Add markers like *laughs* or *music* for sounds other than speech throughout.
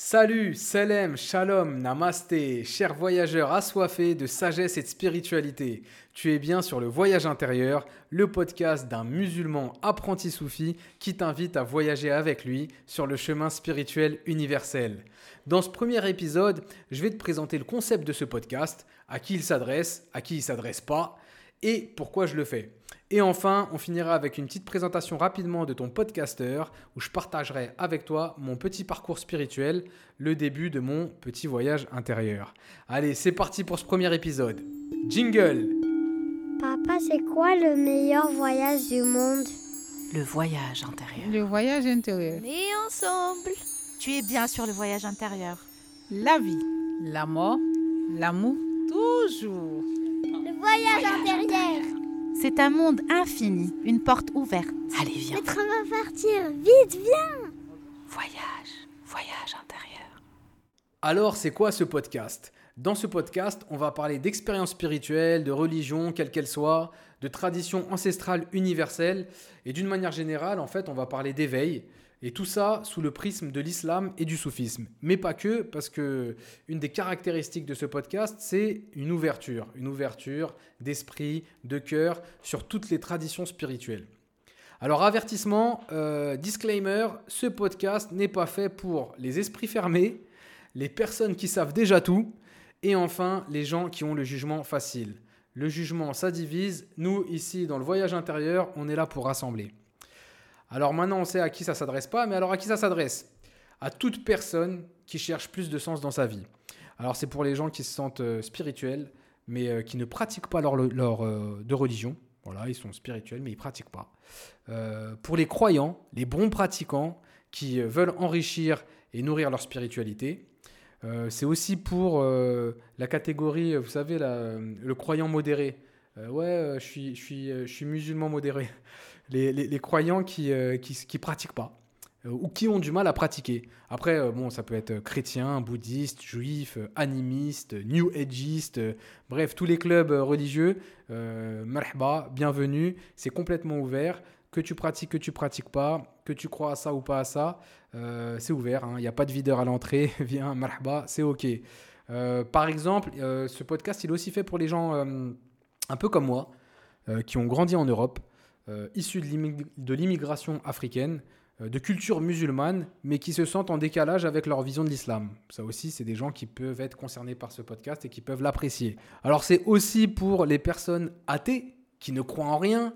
Salut, salam, shalom, namasté, chers voyageurs assoiffés de sagesse et de spiritualité. Tu es bien sur le Voyage intérieur, le podcast d'un musulman apprenti soufi qui t'invite à voyager avec lui sur le chemin spirituel universel. Dans ce premier épisode, je vais te présenter le concept de ce podcast, à qui il s'adresse, à qui il s'adresse pas et pourquoi je le fais. Et enfin, on finira avec une petite présentation rapidement de ton podcasteur où je partagerai avec toi mon petit parcours spirituel, le début de mon petit voyage intérieur. Allez, c'est parti pour ce premier épisode. Jingle Papa, c'est quoi le meilleur voyage du monde? Le voyage intérieur. Le voyage intérieur. Mais ensemble. Tu es bien sur le voyage intérieur. La vie, la mort, l'amour, toujours. Le voyage intérieur C'est un monde infini, une porte ouverte. Allez, viens. On va partir Vite, viens Voyage, voyage intérieur. Alors, c'est quoi ce podcast? Dans ce podcast, on va parler d'expériences spirituelles, de religion, quelle qu'elle soit, de traditions ancestrales universelles, et d'une manière générale, en fait, on va parler d'éveil, et tout ça sous le prisme de l'islam et du soufisme. Mais pas que, parce que une des caractéristiques de ce podcast, c'est une ouverture, une ouverture d'esprit, de cœur sur toutes les traditions spirituelles. Alors avertissement, euh, disclaimer, ce podcast n'est pas fait pour les esprits fermés, les personnes qui savent déjà tout, et enfin les gens qui ont le jugement facile. Le jugement, ça divise. Nous, ici, dans le voyage intérieur, on est là pour rassembler. Alors maintenant, on sait à qui ça s'adresse pas, mais alors à qui ça s'adresse? À toute personne qui cherche plus de sens dans sa vie. Alors c'est pour les gens qui se sentent euh, spirituels, mais euh, qui ne pratiquent pas leur, leur euh, de religion. Voilà, ils sont spirituels, mais ils pratiquent pas. Pour les croyants, les bons pratiquants qui veulent enrichir et nourrir leur spiritualité. C'est aussi pour la catégorie, vous savez, le croyant modéré. Ouais, je suis, je, suis, je suis musulman modéré. Les, croyants qui ne qui pratiquent pas euh, ou qui ont du mal à pratiquer. Après, euh, bon, ça peut être euh, chrétien, bouddhiste, juif, euh, animiste, euh, new ageiste, euh, bref, tous les clubs euh, religieux. Euh, marhaba, bienvenue, c'est complètement ouvert. Que tu pratiques, que tu pratiques pas, que tu crois à ça ou pas à ça, euh, c'est ouvert. hein. Il n'y a pas de videur à l'entrée. *laughs* Viens, marhaba, c'est ok. Euh, par exemple, euh, ce podcast, il est aussi fait pour les gens euh, un peu comme moi, euh, qui ont grandi en Europe, euh, issus de l'immig- de l'immigration africaine, euh, de culture musulmane, mais qui se sentent en décalage avec leur vision de l'islam. Ça aussi, c'est des gens qui peuvent être concernés par ce podcast et qui peuvent l'apprécier. Alors c'est aussi pour les personnes athées, qui ne croient en rien,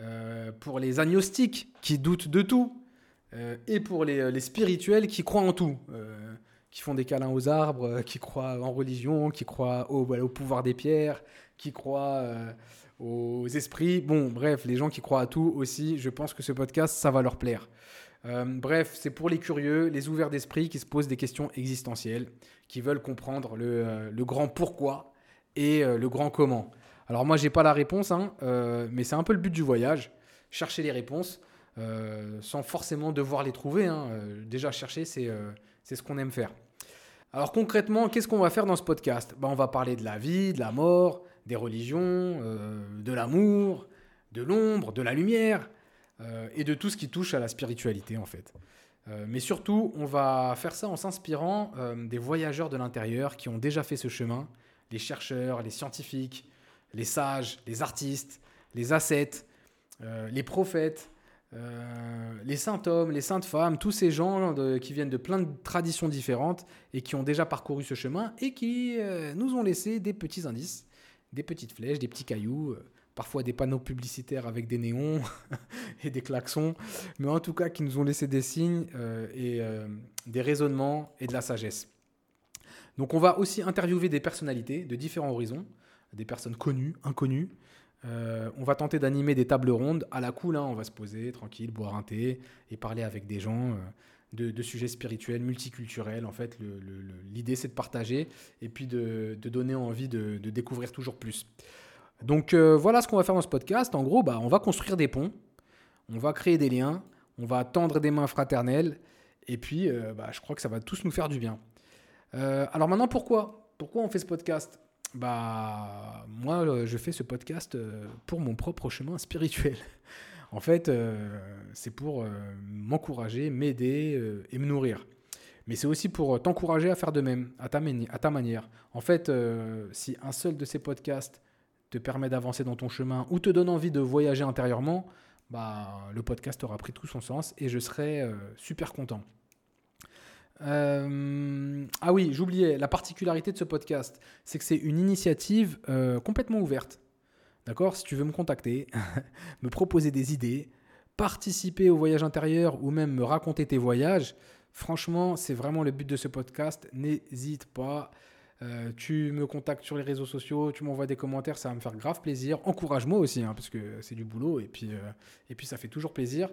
euh, pour les agnostiques, qui doutent de tout, euh, et pour les, spirituels, qui croient en tout. euh, qui font des câlins aux arbres, euh, qui croient en religion, qui croient au, pouvoir des pierres, qui croient euh, aux esprits. Bon, bref, les gens qui croient à tout aussi, je pense que ce podcast, ça va leur plaire. Euh, bref, c'est pour les curieux, les ouverts d'esprit qui se posent des questions existentielles, qui veulent comprendre le, grand pourquoi et le grand comment. Alors moi, j'ai pas la réponse, hein, mais c'est un peu le but du voyage, chercher les réponses sans forcément devoir les trouver. hein. Déjà, chercher, c'est c'est ce qu'on aime faire. Alors concrètement, qu'est-ce qu'on va faire dans ce podcast? Ben, On va parler de la vie, de la mort, des religions, euh, de l'amour, de l'ombre, de la lumière, euh, et de tout ce qui touche à la spiritualité en fait. Euh, mais surtout, on va faire ça en s'inspirant des voyageurs de l'intérieur qui ont déjà fait ce chemin, les chercheurs, les scientifiques, les sages, les artistes, les ascètes, les prophètes, euh, les saints hommes, les saintes femmes, tous ces gens de- qui viennent de plein de traditions différentes et qui ont déjà parcouru ce chemin et qui euh, nous ont laissé des petits indices, des petites flèches, des petits cailloux, euh, parfois des panneaux publicitaires avec des néons *laughs* et des klaxons, mais en tout cas qui nous ont laissé des signes euh, et euh, des raisonnements et de la sagesse. Donc on va aussi interviewer des personnalités de différents horizons, des personnes connues, inconnues. Euh, on va tenter d'animer des tables rondes à la cool, hein, on va se poser tranquille, boire un thé et parler avec des gens euh, de, sujets spirituels, multiculturels. En fait, l'idée c'est de partager et puis de, donner envie de, découvrir toujours plus. Donc euh, voilà ce qu'on va faire dans ce podcast. En gros, bah, on va construire des ponts, on va créer des liens, on va tendre des mains fraternelles et puis bah, je crois que ça va tous nous faire du bien. Alors maintenant, pourquoi? Pourquoi on fait ce podcast? Bah, moi, je fais ce podcast euh, pour mon propre chemin spirituel. *laughs* En fait, euh, c'est pour euh, m'encourager, m'aider et me nourrir. Mais c'est aussi pour t'encourager à faire de même, à ta, manière. En fait, si un seul de ces podcasts te permet d'avancer dans ton chemin ou te donne envie de voyager intérieurement, bah, le podcast aura pris tout son sens et je serai super content. Euh, ah oui, j'oubliais, la particularité de ce podcast, c'est que c'est une initiative complètement ouverte. D'accord? Si tu veux me contacter, *laughs* me proposer des idées, participer au voyage intérieur ou même me raconter tes voyages, franchement, c'est vraiment le but de ce podcast. N'hésite pas. Euh, tu me contactes sur les réseaux sociaux, tu m'envoies des commentaires, ça va me faire grave plaisir. Encourage-moi aussi, hein, parce que c'est du boulot et puis, euh, et puis ça fait toujours plaisir.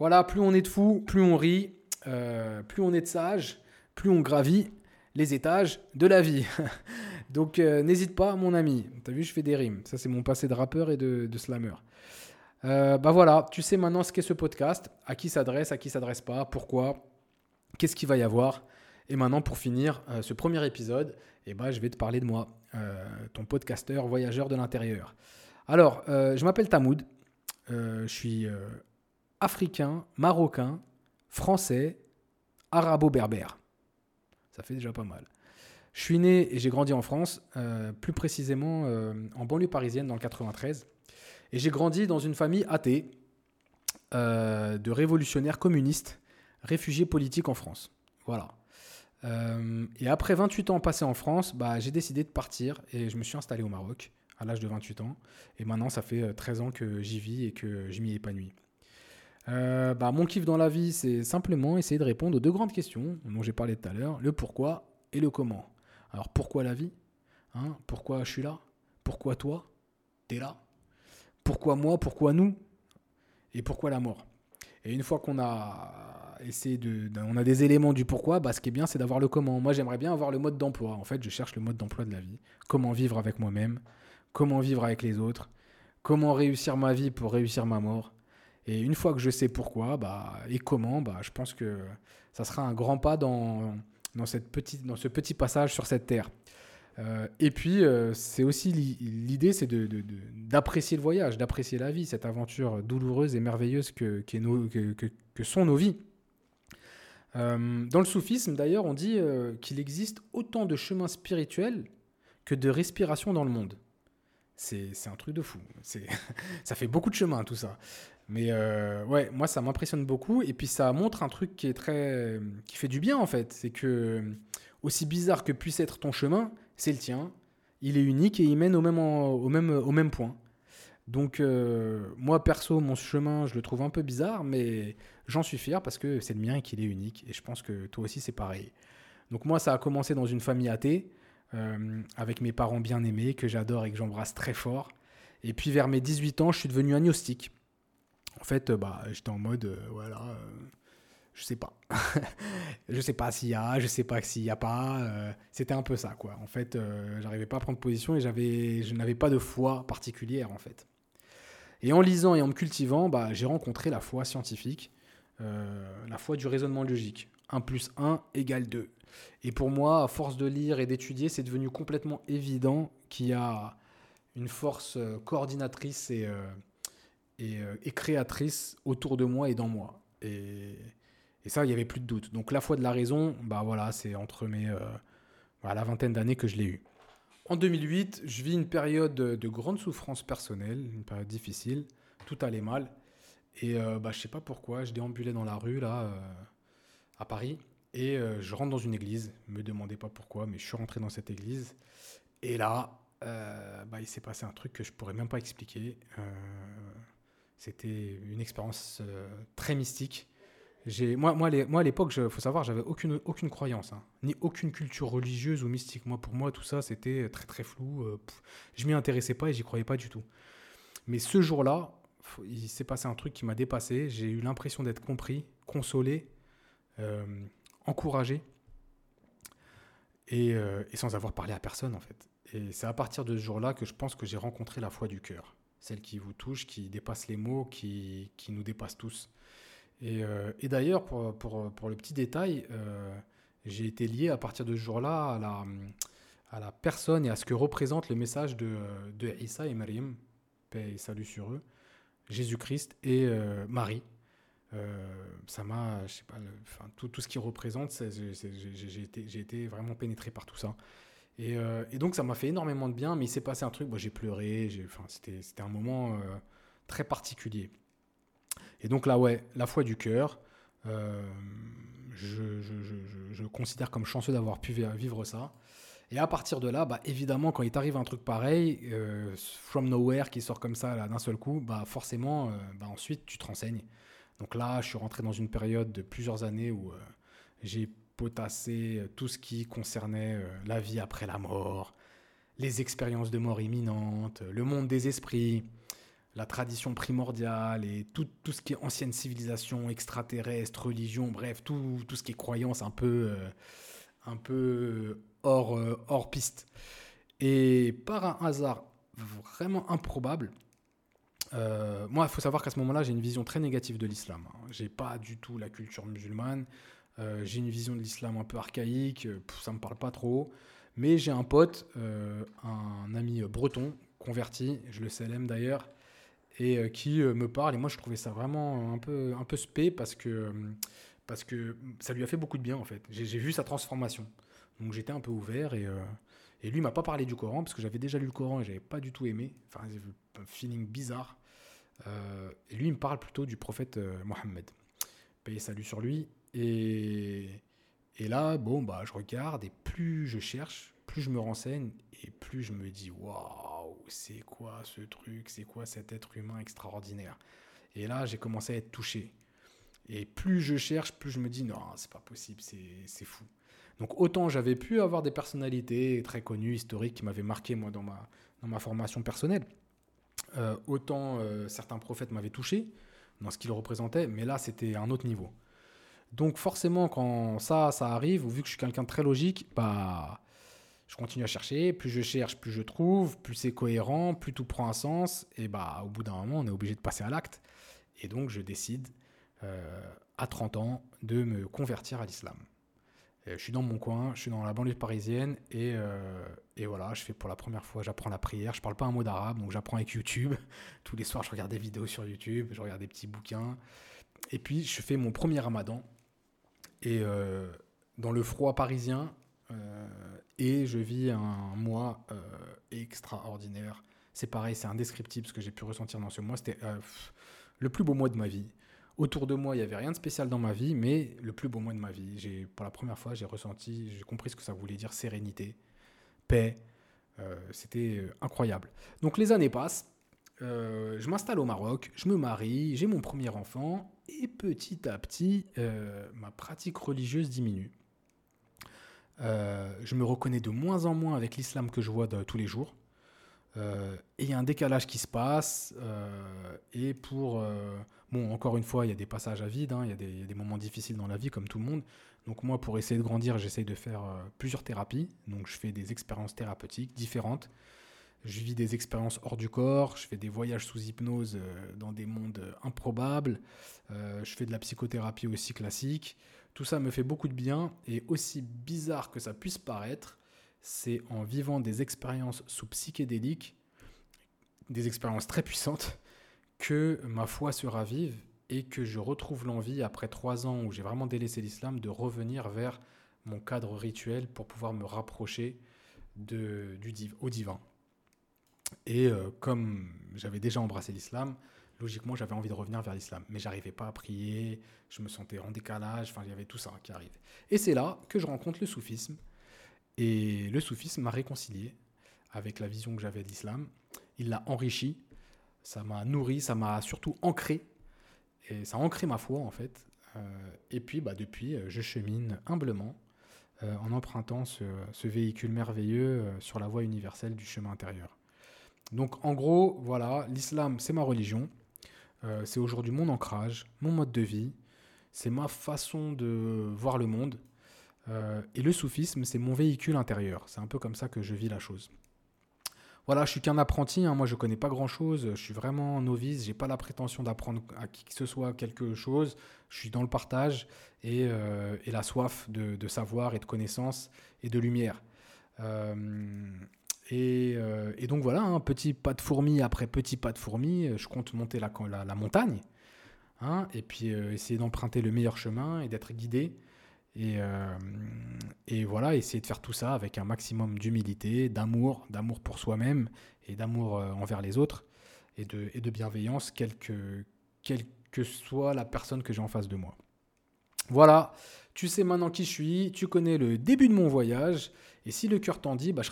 Voilà, plus on est de fous, plus on rit, euh, plus on est de sages, plus on gravit les étages de la vie. *laughs* Donc n'hésite pas, mon ami. T'as vu, je fais des rimes. Ça, c'est mon passé de rappeur et de, de slammer. bah voilà, tu sais maintenant ce qu'est ce podcast, à qui s'adresse, à qui s'adresse pas, pourquoi, qu'est-ce qu'il va y avoir. Et maintenant, pour finir ce premier épisode, eh ben, je vais te parler de moi, euh, ton podcasteur voyageur de l'intérieur. Alors, euh, je m'appelle Tamoud, euh, je suis africain, marocain, français, arabo-berbère. Ça fait déjà pas mal. Je suis né et j'ai grandi en France, plus précisément en banlieue parisienne dans le 93. Et j'ai grandi dans une famille athée de révolutionnaires communistes, réfugiés politiques en France. Voilà. Euh, et après 28 ans passés en France, bah, j'ai décidé de partir et je me suis installé au Maroc à l'âge de 28 ans. Et maintenant, ça fait 13 euh, ans que j'y vis et que je m'y épanouis. Euh, bah, mon kiff dans la vie, c'est simplement essayer de répondre aux deux grandes questions dont j'ai parlé tout à l'heure, le pourquoi et le comment. Alors pourquoi la vie hein Pourquoi je suis là Pourquoi toi T'es là Pourquoi moi Pourquoi nous Et pourquoi la mort Et une fois qu'on a de, on a des éléments du pourquoi, bah, ce qui est bien, c'est d'avoir le comment. Moi, j'aimerais bien avoir le mode d'emploi. En fait, je cherche le mode d'emploi de la vie. Comment vivre avec moi-même, comment vivre avec les autres, comment réussir ma vie pour réussir ma mort. Et une fois que je sais pourquoi bah, et comment, bah, je pense que ça sera un grand pas dans, dans, cette petite, dans ce petit passage sur cette terre. Euh, et puis, euh, c'est aussi l'idée, c'est d'apprécier de, de, le voyage, d'apprécier la vie, cette aventure douloureuse et merveilleuse que, que, sont nos vies. Euh, dans le soufisme, d'ailleurs, on dit qu'il existe autant de chemins spirituels que de respiration dans le monde. C'est un truc de fou. *laughs* ça fait beaucoup de chemin, tout ça. Mais euh, ouais, moi, ça m'impressionne beaucoup. Et puis, ça montre un truc qui est très. qui fait du bien, en fait. C'est que, aussi bizarre que puisse être ton chemin, c'est le tien. Il est unique et il mène au même, au même, au même point. Donc, moi, perso, mon chemin, je le trouve un peu bizarre, mais J'en suis fier parce que c'est le mien et qu'il est unique. Et je pense que toi aussi, c'est pareil. Donc moi, ça a commencé dans une famille athée, euh, avec mes parents bien aimés, que j'adore et que j'embrasse très fort. Et puis vers mes 18 ans, je suis devenu agnostique. En fait, euh, bah, j'étais en mode, euh, voilà, je sais pas. *laughs* je sais pas s'il y a, je sais pas s'il y a pas. C'était un peu ça, quoi. En fait, j'arrivais pas à prendre position et je n'avais pas de foi particulière, en fait. Et en lisant et en me cultivant, bah, j'ai rencontré la foi scientifique euh, la foi du raisonnement logique. 1 plus 1 égale 2. Et pour moi, à force de lire et d'étudier, c'est devenu complètement évident qu'il y a une force euh, coordinatrice et, euh, et, créatrice autour de moi et dans moi. Et, ça, il n'y avait plus de doute. Donc la foi de la raison, bah voilà, c'est entre mes, la vingtaine d'années que je l'ai eu. En 2008, je vis une période de grande souffrance personnelle, une période difficile, tout allait mal. Et euh, bah, je sais pas pourquoi, je déambulais dans la rue, là, euh, à Paris, et euh, je rentre dans une église. Me demandez pas pourquoi, mais je suis rentré dans cette église. Et là, bah, il s'est passé un truc que je pourrais même pas expliquer. C'était une expérience très mystique. Moi, moi, moi, à l'époque, il faut savoir, j'avais aucune, aucune croyance, hein, ni aucune culture religieuse ou mystique. Moi, pour moi, tout ça, c'était très, très flou. je m'y intéressais pas et j'y croyais pas du tout. Mais ce jour-là, il s'est passé un truc qui m'a dépassé. J'ai eu l'impression d'être compris, consolé, euh, encouragé, euh, et, sans avoir parlé à personne en fait. Et c'est à partir de ce jour-là que je pense que j'ai rencontré la foi du cœur, celle qui vous touche, qui dépasse les mots, qui, nous dépasse tous. Et, euh, d'ailleurs, pour, le petit détail, j'ai été lié à partir de ce jour-là à la, à la personne et à ce que représente le message de, de Issa et Mariam, paix et salut sur eux, Jésus-Christ et euh, Marie. ça m'a, je sais pas, tout, tout, ce qui représente, j'ai été, été, vraiment pénétré par tout ça. Et, et donc ça m'a fait énormément de bien, mais il s'est passé un truc, moi j'ai pleuré, c'était un moment très particulier. Et donc là, ouais, la foi du cœur, euh, je, je, je, je, considère comme chanceux d'avoir pu vivre ça. Et à partir de là, bah, évidemment, quand il t'arrive un truc pareil, euh, from nowhere, qui sort comme ça d'un seul coup, bah, forcément, euh, bah, ensuite, tu te renseignes. Donc là, je suis rentré dans une période de plusieurs années où j'ai potassé tout ce qui concernait la vie après la mort, les expériences de mort imminente, le monde des esprits, la tradition primordiale et tout, tout, ce qui est ancienne civilisation, extraterrestre, religion, bref, tout, tout ce qui est croyance un peu, euh, un peu hors, euh, hors piste. Et par un hasard vraiment improbable, euh, moi, il faut savoir qu'à ce moment-là, j'ai une vision très négative de l'islam. Hein. J'ai pas du tout la culture musulmane. J'ai une vision de l'islam un peu archaïque. ça me parle pas trop. Mais j'ai un pote, un ami breton, converti, je le célèbre d'ailleurs, et euh, qui euh, me parle. Et moi, je trouvais ça vraiment un peu, un peu spé parce que, euh, parce que ça lui a fait beaucoup de bien en fait. J'ai vu sa transformation. Donc j'étais un peu ouvert et, et lui m'a pas parlé du Coran parce que j'avais déjà lu le Coran et j'avais pas du tout aimé. Enfin, un feeling bizarre. et lui, il me parle plutôt du prophète Mohammed. Paye salut sur lui. Et, là, bon, bah, je regarde et plus je cherche, plus je me renseigne et plus je me dis waouh, c'est quoi ce truc, c'est quoi cet être humain extraordinaire? Et là, j'ai commencé à être touché. Et plus je cherche, plus je me dis non, c'est pas possible, c'est fou. Donc autant j'avais pu avoir des personnalités très connues, historiques, qui m'avaient marqué moi dans ma, dans ma formation personnelle, euh, autant euh, certains prophètes m'avaient touché dans ce qu'ils représentaient, mais là c'était un autre niveau. Donc forcément quand ça, ça arrive, vu que je suis quelqu'un de très logique, bah je continue à chercher, plus je cherche, plus je trouve, plus c'est cohérent, plus tout prend un sens, et bah au bout d'un moment, on est obligé de passer à l'acte. Et donc je décide euh, à 30 ans de me convertir à l'islam. Je suis dans mon coin, je suis dans la banlieue parisienne et, euh, et voilà, je fais pour la première fois, j'apprends la prière. Je parle pas un mot d'arabe, donc j'apprends avec YouTube. Tous les soirs, je regarde des vidéos sur YouTube, je regarde des petits bouquins. Et puis, je fais mon premier ramadan. Et euh, dans le froid parisien, et je vis un mois euh, extraordinaire. C'est pareil, c'est indescriptible ce que j'ai pu ressentir dans ce mois. C'était euh, le plus beau mois de ma vie. Autour de moi, il n'y avait rien de spécial dans ma vie, mais le plus beau mois de ma vie. Pour la première fois, j'ai ressenti, j'ai compris ce que ça voulait dire sérénité, paix. Euh, c'était incroyable. Donc les années passent. Je m'installe au Maroc, je me marie, j'ai mon premier enfant, et petit à petit, ma pratique religieuse diminue. Euh, je me reconnais de moins en moins avec l'islam que je vois de, tous les jours. Euh, et il y a un décalage qui se passe. Euh, et pour. bon, encore une fois, il y a des passages à vide, hein, il y, a des moments difficiles dans la vie, comme tout le monde. Donc, moi, pour essayer de grandir, j'essaye de faire plusieurs thérapies. Donc, je fais des expériences thérapeutiques différentes. Je vis des expériences hors du corps, je fais des voyages sous hypnose dans des mondes improbables, je fais de la psychothérapie aussi classique, tout ça me fait beaucoup de bien et aussi bizarre que ça puisse paraître, c'est en vivant des expériences sous psychédéliques, des expériences très puissantes, que ma foi se ravive et que je retrouve l'envie, après trois ans où j'ai vraiment délaissé l'islam, de revenir vers mon cadre rituel pour pouvoir me rapprocher du, au divin. Et euh, comme j'avais déjà embrassé l'islam, logiquement, j'avais envie de revenir vers l'islam. Mais j'arrivais pas à prier, je me sentais en décalage, enfin, il y avait tout ça qui arrive. Et c'est là que je rencontre le soufisme. Et le soufisme m'a réconcilié avec la vision que j'avais de l'islam. Il l'a enrichi, ça m'a nourri, ça m'a surtout ancré. Et ça a ancré ma foi, en fait. Euh, et puis, bah, depuis, je chemine humblement euh, en empruntant ce, véhicule merveilleux euh, sur la voie universelle du chemin intérieur. Donc, en gros, voilà, l'islam, c'est ma religion. Euh, c'est aujourd'hui mon ancrage, mon mode de vie, c'est ma façon de voir le monde. Euh, et le soufisme, c'est mon véhicule intérieur. C'est un peu comme ça que je vis la chose. Voilà, je suis qu'un apprenti, hein. moi je connais pas grand chose, je suis vraiment novice, j'ai pas la prétention d'apprendre à qui que ce soit quelque chose, je suis dans le partage et, euh, la soif de, savoir et de connaissance et de lumière. Et, donc voilà, un petit pas de fourmi après petit pas de fourmi, euh, je compte monter la, montagne. Hein, et puis essayer d'emprunter le meilleur chemin et d'être guidé. Et, voilà, essayer de faire tout ça avec un maximum d'humilité, d'amour, d'amour pour soi-même et d'amour envers les autres et de, bienveillance, que, quelle que soit la personne que j'ai en face de moi. Voilà, tu sais maintenant qui je suis, tu connais le début de mon voyage, et si le cœur t'en dit, bah, je,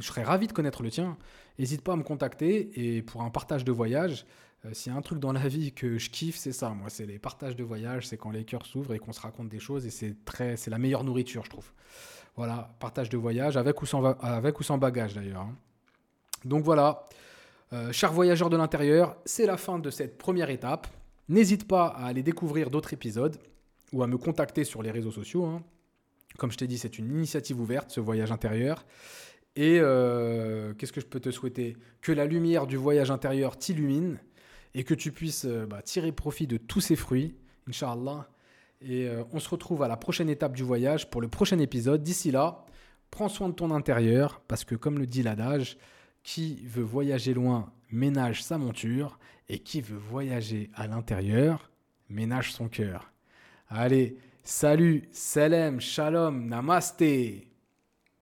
serais ravi de connaître le tien. N'hésite pas à me contacter, et pour un partage de voyage, euh, s'il y a un truc dans la vie que je kiffe, c'est ça, moi, c'est les partages de voyage, c'est quand les cœurs s'ouvrent et qu'on se raconte des choses, et c'est très, c'est la meilleure nourriture, je trouve. Voilà, partage de voyage, avec ou sans, sans bagage d'ailleurs. Hein. Donc voilà, euh, chers voyageurs de l'intérieur, c'est la fin de cette première étape. N'hésite pas à aller découvrir d'autres épisodes ou à me contacter sur les réseaux sociaux. Hein. Comme je t'ai dit, c'est une initiative ouverte, ce voyage intérieur. Et euh, qu'est-ce que je peux te souhaiter? Que la lumière du voyage intérieur t'illumine et que tu puisses euh, bah, tirer profit de tous ces fruits, Inch'Allah. Et euh, on se retrouve à la prochaine étape du voyage pour le prochain épisode. D'ici là, prends soin de ton intérieur parce que comme le dit l'adage, qui veut voyager loin ménage sa monture et qui veut voyager à l'intérieur ménage son cœur. Allez, salut, salam, shalom, namasté.